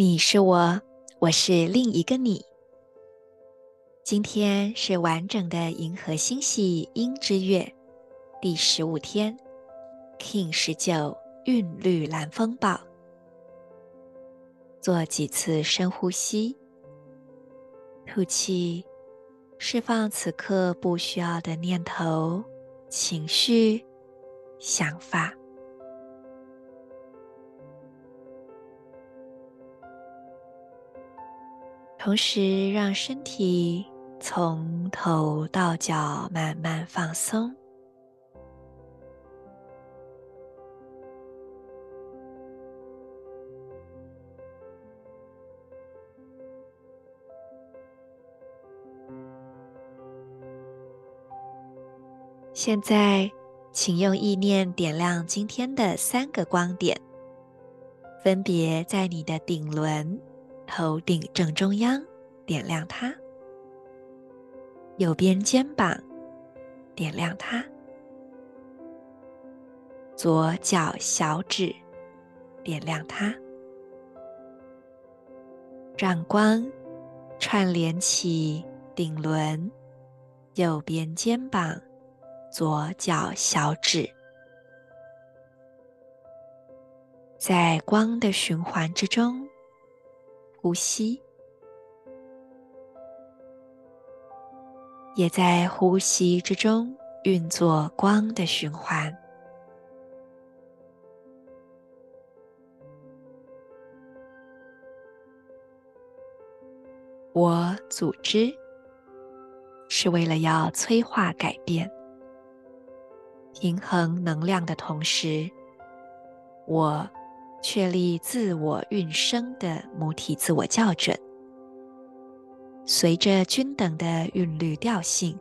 你是我，我是另一个你。今天是完整的银河星系鹰之月第十五天，King 十九韵律蓝风暴。做几次深呼吸，吐气，释放此刻不需要的念头、情绪、想法。同时，让身体从头到脚慢慢放松。现在，请用意念点亮今天的三个光点，分别在你的顶轮、头顶正中央点亮它；右边肩膀点亮它；左脚小指点亮它。让光串联起顶轮、右边肩膀。左脚小指，在光的循环之中呼吸，也在呼吸之中运作光的循环。我组织是为了要催化改变。平衡能量的同时，我确立自我运生的母体自我校准。随着均等的韵律调性，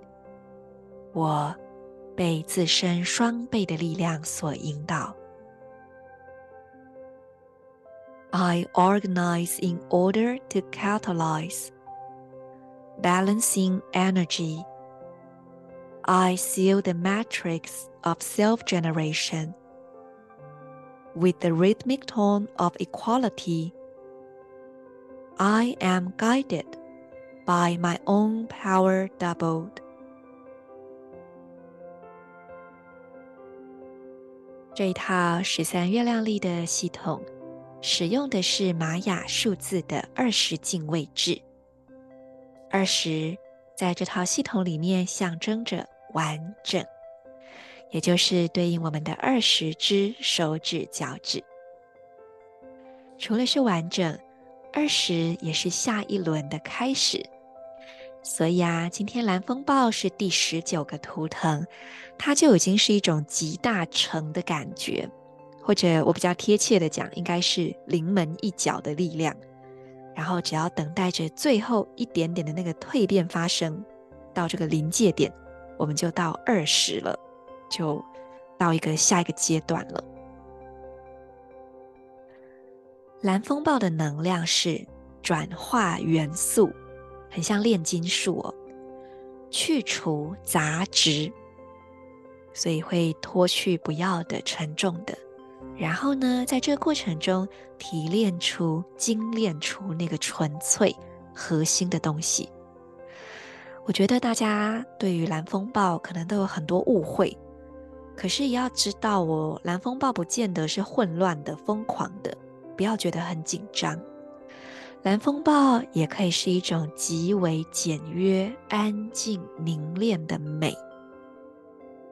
我被自身双倍的力量所引导。I organize in order to catalyze, balancing energy. I seal the matrix of self-generation with the rhythmic tone of equality. I am guided by my own power doubled. 这一套十三月亮历的系统，使用的是玛雅数字的二十进位制。二十在这套系统里面象征着。完整，也就是对应我们的二十只手指脚趾。除了是完整，二十也是下一轮的开始。所以啊，今天蓝风暴是第十九个图腾，它就已经是一种集大成的感觉，或者我比较贴切的讲，应该是临门一脚的力量。然后只要等待着最后一点点的那个蜕变发生，到这个临界点。我们就到二十了，就到一个下一个阶段了。蓝风暴的能量是转化元素，很像炼金术哦，去除杂质，所以会脱去不要的、沉重的，然后呢，在这个过程中提炼出、精炼出那个纯粹核心的东西。我觉得大家对于蓝风暴可能都有很多误会，可是也要知道哦，蓝风暴不见得是混乱的、疯狂的，不要觉得很紧张。蓝风暴也可以是一种极为简约、安静、凝练的美，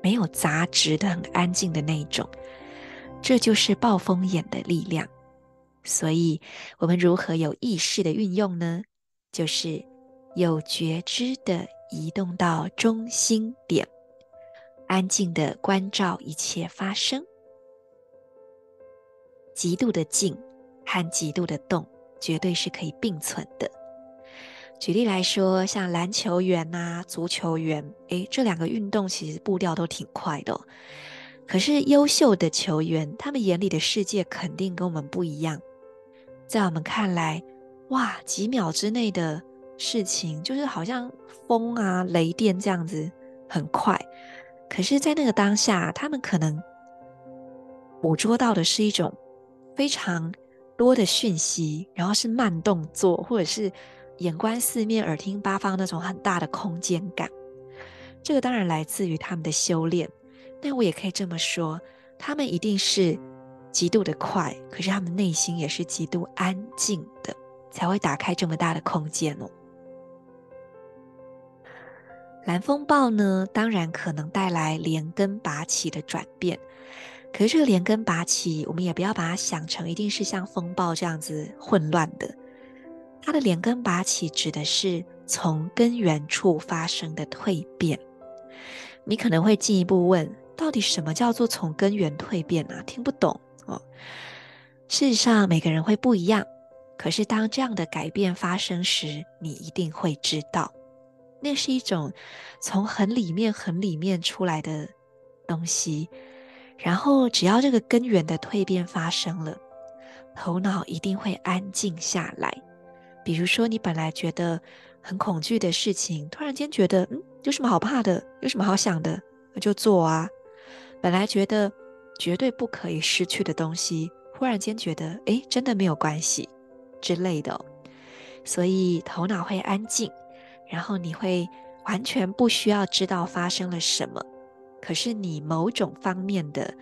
没有杂质的、很安静的那一种。这就是暴风眼的力量。所以，我们如何有意识的运用呢？就是。有觉知的移动到中心点，安静的关照一切发生。极度的静和极度的动，绝对是可以并存的。举例来说，像篮球员呐、足球员，诶，这两个运动其实步调都挺快的。可是优秀的球员，他们眼里的世界肯定跟我们不一样。在我们看来，哇，几秒之内的事情，就是好像风啊、雷电这样子很快。可是，在那个当下，他们可能捕捉到的是一种非常多的讯息，然后是慢动作，或者是。眼观四面，耳听八方，那种很大的空间感，这个当然来自于他们的修炼。但我也可以这么说，他们一定是极度的快，可是他们内心也是极度安静的，才会打开这么大的空间哦。蓝风暴呢，当然可能带来连根拔起的转变，可是这个连根拔起，我们也不要把它想成一定是像风暴这样子混乱的。它的连根拔起指的是从根源处发生的蜕变。你可能会进一步问，到底什么叫做从根源蜕变啊？听不懂哦。事实上，每个人会不一样。可是当这样的改变发生时，你一定会知道，那是一种从很里面、很里面出来的东西。然后，只要这个根源的蜕变发生了，头脑一定会安静下来。比如说，你本来觉得很恐惧的事情，突然间觉得，嗯，有什么好怕的？有什么好想的？那就做啊。本来觉得绝对不可以失去的东西，忽然间觉得，诶，真的没有关系之类的。所以头脑会安静，然后你会完全不需要知道发生了什么，可是你某种方面的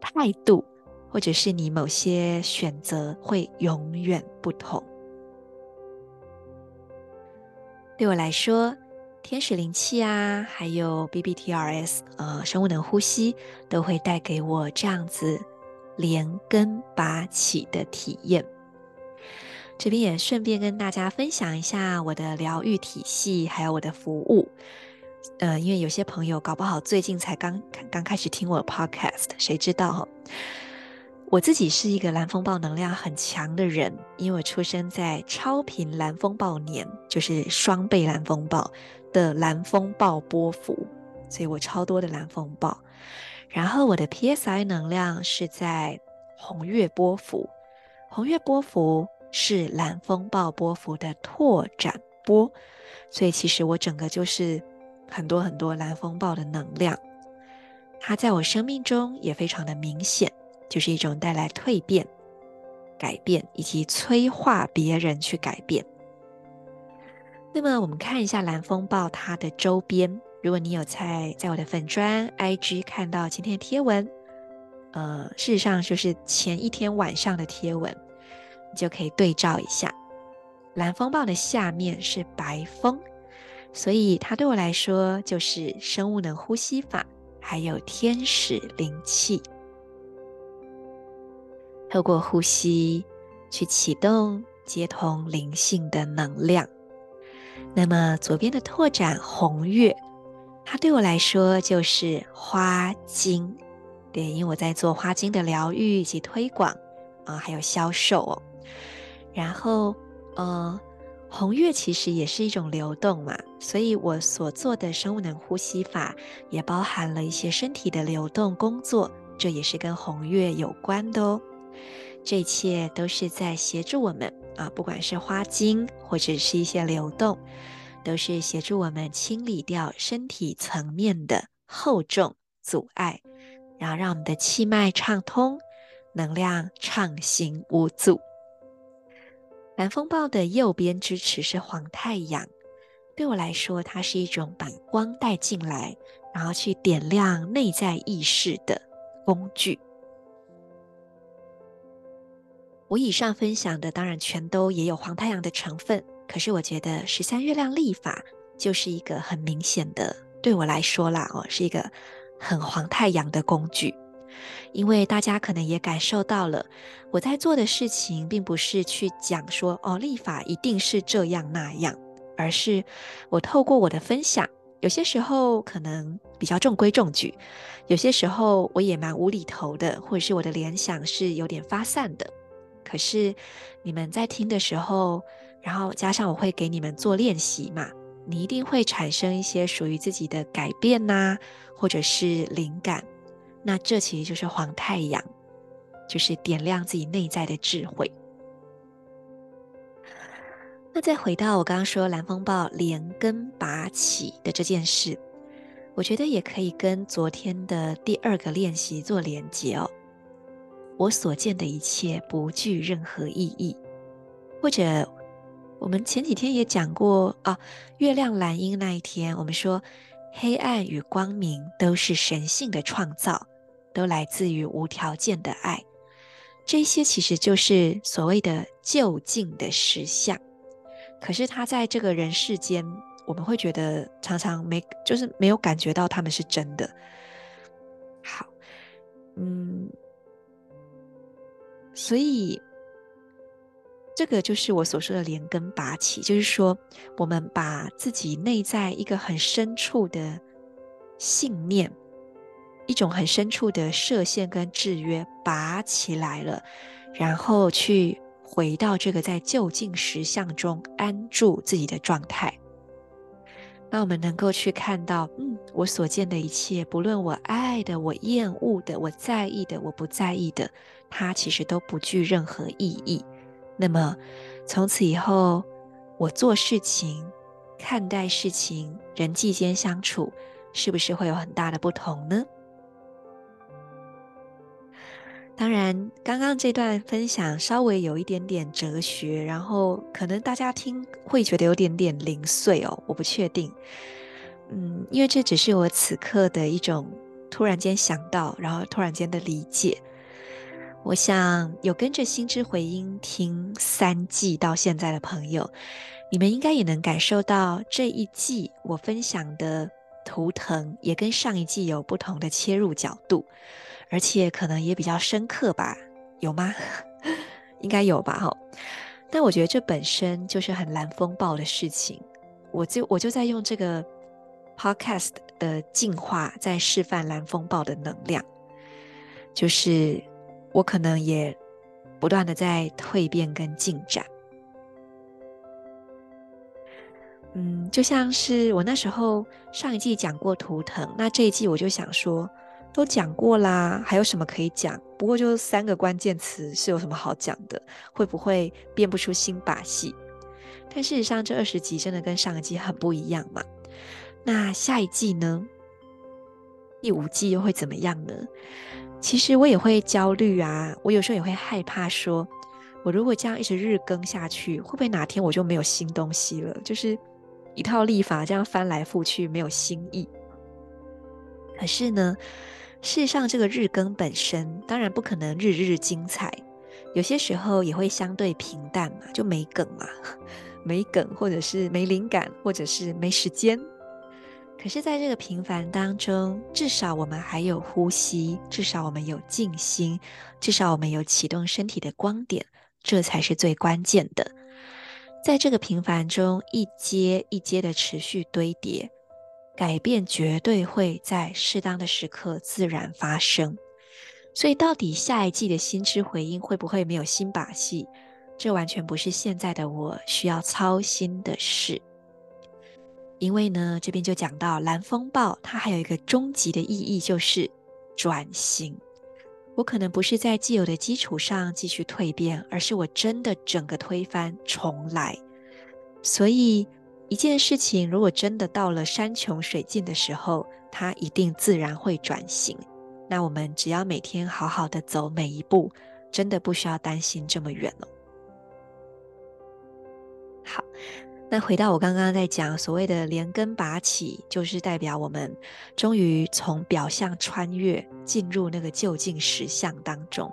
态度，或者是你某些选择，会永远不同。对我来说，天使灵气啊，还有 BBTRS，呃，生物能呼吸，都会带给我这样子连根拔起的体验。这边也顺便跟大家分享一下我的疗愈体系，还有我的服务。呃，因为有些朋友搞不好最近才刚刚开始听我的 Podcast，谁知道？我自己是一个蓝风暴能量很强的人，因为我出生在超频蓝风暴年，就是双倍蓝风暴的蓝风暴波幅，所以我超多的蓝风暴。然后我的 PSI 能量是在红月波幅，红月波幅是蓝风暴波幅的拓展波，所以其实我整个就是很多很多蓝风暴的能量，它在我生命中也非常的明显。就是一种带来蜕变、改变以及催化别人去改变。那么，我们看一下蓝风暴它的周边。如果你有在在我的粉专 IG 看到今天的贴文，呃，事实上就是前一天晚上的贴文，就可以对照一下。蓝风暴的下面是白风，所以它对我来说就是生物能呼吸法，还有天使灵气。透过呼吸去启动接通灵性的能量。那么左边的拓展红月，它对我来说就是花精。对，因为我在做花精的疗愈以及推广啊，还有销售哦。然后，呃，红月其实也是一种流动嘛，所以我所做的生物能呼吸法也包含了一些身体的流动工作，这也是跟红月有关的哦。这一切都是在协助我们啊，不管是花精或者是一些流动，都是协助我们清理掉身体层面的厚重阻碍，然后让我们的气脉畅通，能量畅行无阻。蓝风暴的右边支持是黄太阳，对我来说，它是一种把光带进来，然后去点亮内在意识的工具。我以上分享的当然全都也有黄太阳的成分，可是我觉得十三月亮历法就是一个很明显的，对我来说啦，哦，是一个很黄太阳的工具，因为大家可能也感受到了，我在做的事情并不是去讲说哦，立法一定是这样那样，而是我透过我的分享，有些时候可能比较中规中矩，有些时候我也蛮无厘头的，或者是我的联想是有点发散的。可是你们在听的时候，然后加上我会给你们做练习嘛，你一定会产生一些属于自己的改变呐、或者是灵感。那这其实就是黄太阳，就是点亮自己内在的智慧。那再回到我刚刚说蓝风暴连根拔起的这件事，我觉得也可以跟昨天的第二个练习做连接哦。我所见的一切不具任何意义，或者我们前几天也讲过啊，月亮蓝鹰那一天，我们说黑暗与光明都是神性的创造，都来自于无条件的爱。这些其实就是所谓的就近的实相。可是他在这个人世间，我们会觉得常常没，就是没有感觉到他们是真的。好，嗯。所以，这个就是我所说的连根拔起，就是说，我们把自己内在一个很深处的信念，一种很深处的设限跟制约拔起来了，然后去回到这个在就近实相中安住自己的状态。那我们能够去看到，嗯，我所见的一切，不论我爱的、我厌恶的、我在意的、我不在意的。它其实都不具任何意义。那么，从此以后，我做事情、看待事情、人际间相处，是不是会有很大的不同呢？当然，刚刚这段分享稍微有一点点哲学，然后可能大家听会觉得有点点零碎哦，我不确定。嗯，因为这只是我此刻的一种突然间想到，然后突然间的理解。我想有跟着心之回音听三季到现在的朋友，你们应该也能感受到这一季我分享的图腾也跟上一季有不同的切入角度，而且可能也比较深刻吧？有吗？应该有吧？哈。但我觉得这本身就是很蓝风暴的事情，我就我就在用这个 podcast 的进化，在示范蓝风暴的能量，就是。我可能也不断的在蜕变跟进展，嗯，就像是我那时候上一季讲过图腾，那这一季我就想说，都讲过啦，还有什么可以讲？不过就三个关键词，是有什么好讲的？会不会变不出新把戏？但事实上，这二十集真的跟上一季很不一样嘛。那下一季呢？第五季又会怎么样呢？其实我也会焦虑啊，我有时候也会害怕说，我如果这样一直日更下去，会不会哪天我就没有新东西了？就是一套历法这样翻来覆去，没有新意。可是呢，事实上这个日更本身当然不可能日日精彩，有些时候也会相对平淡嘛，就没梗嘛，没梗，或者是没灵感，或者是没时间。可是，在这个平凡当中，至少我们还有呼吸，至少我们有静心，至少我们有启动身体的光点，这才是最关键的。在这个平凡中，一阶一阶的持续堆叠，改变绝对会在适当的时刻自然发生。所以，到底下一季的心之回音会不会没有新把戏？这完全不是现在的我需要操心的事。因为呢，这边就讲到蓝风暴，它还有一个终极的意义，就是转型。我可能不是在既有的基础上继续蜕变，而是我真的整个推翻重来。所以，一件事情如果真的到了山穷水尽的时候，它一定自然会转型。那我们只要每天好好的走每一步，真的不需要担心这么远了。好。那回到我刚刚在讲所谓的连根拔起，就是代表我们终于从表象穿越，进入那个究竟实相当中。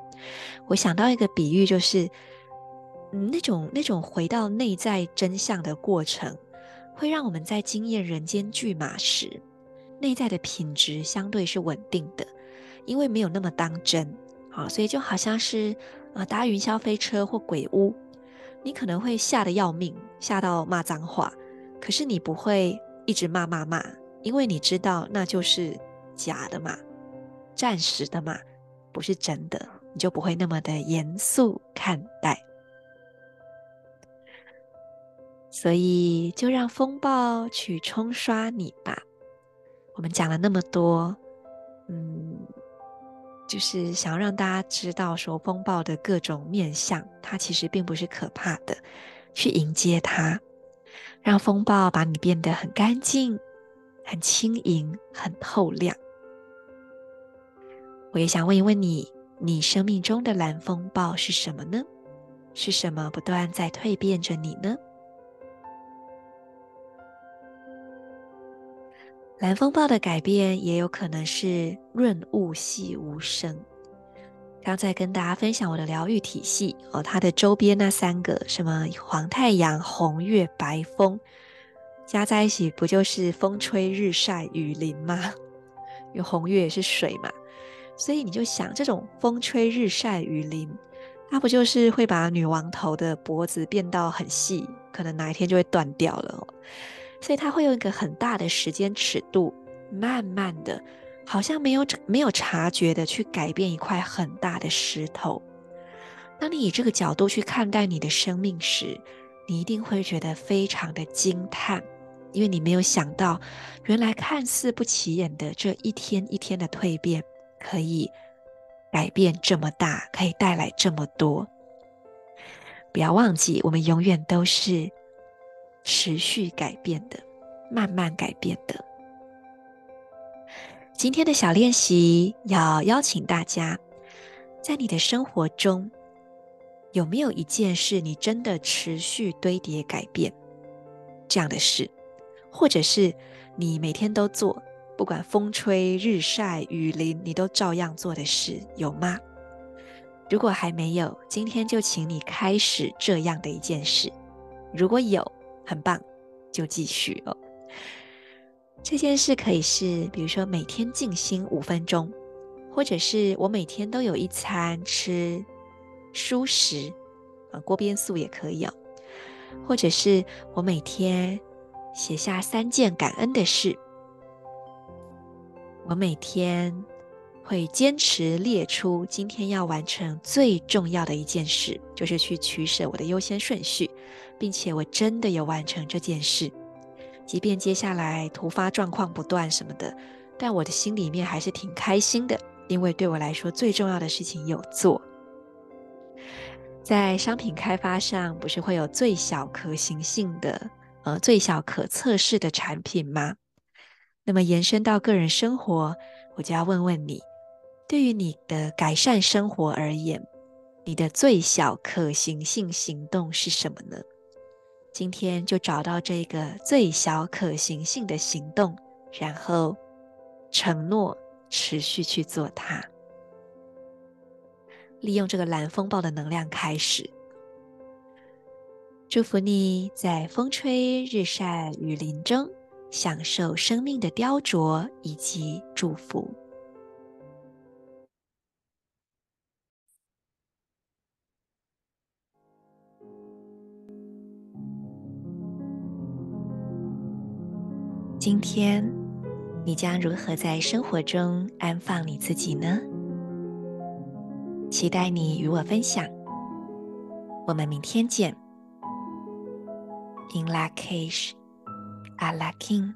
我想到一个比喻，就是，那种那种回到内在真相的过程，会让我们在经验人间剧码时，内在的品质相对是稳定的，因为没有那么当真啊，所以就好像是啊搭云霄飞车或鬼屋。你可能会吓得要命，吓到骂脏话，可是你不会一直骂骂骂，因为你知道那就是假的嘛，暂时的嘛，不是真的，你就不会那么的严肃看待。所以，就让风暴去冲刷你吧。我们讲了那么多，嗯，就是想要让大家知道，说风暴的各种面相，它其实并不是可怕的。去迎接它，让风暴把你变得很干净、很轻盈、很透亮。我也想问一问你，你生命中的蓝风暴是什么呢？是什么不断在蜕变着你呢？蓝风暴的改变也有可能是润物细无声。刚才跟大家分享我的疗愈体系哦，它的周边那三个什么黄太阳、红月、白风，加在一起不就是风吹日晒雨淋吗？因为红月也是水嘛，所以你就想这种风吹日晒雨淋，它不就是会把女王头的脖子变到很细，可能哪一天就会断掉了哦。所以它会用一个很大的时间尺度，慢慢的，好像没有没有察觉的去改变一块很大的石头。当你以这个角度去看待你的生命时，你一定会觉得非常的惊叹，因为你没有想到，原来看似不起眼的这一天一天的蜕变，可以改变这么大，可以带来这么多。不要忘记，我们永远都是。持续改变的，慢慢改变的。今天的小练习要邀请大家，在你的生活中，有没有一件事你真的持续堆叠改变这样的事，或者是你每天都做，不管风吹日晒雨淋，你都照样做的事，有吗？如果还没有，今天就请你开始这样的一件事。如果有，很棒，就继续哦。这件事可以是，比如说每天静心五分钟，或者是我每天都有一餐吃蔬食，啊，锅边素也可以哦。或者是我每天写下三件感恩的事，我每天会坚持列出今天要完成最重要的一件事，就是去取舍我的优先顺序。并且我真的有完成这件事，即便接下来突发状况不断什么的，但我的心里面还是挺开心的，因为对我来说最重要的事情有做。在商品开发上，不是会有最小可行性的，呃，最小可测试的产品吗？那么延伸到个人生活，我就要问问你，对于你的改善生活而言，你的最小可行性行动是什么呢？今天就找到这个最小可行性的行动，然后承诺持续去做它。利用这个蓝风暴的能量开始，祝福你在风吹日晒雨淋中享受生命的雕琢以及祝福。今天你将如何在生活中安放你自己呢？期待你与我分享。我们明天见。In Lak'ech, Ala K'in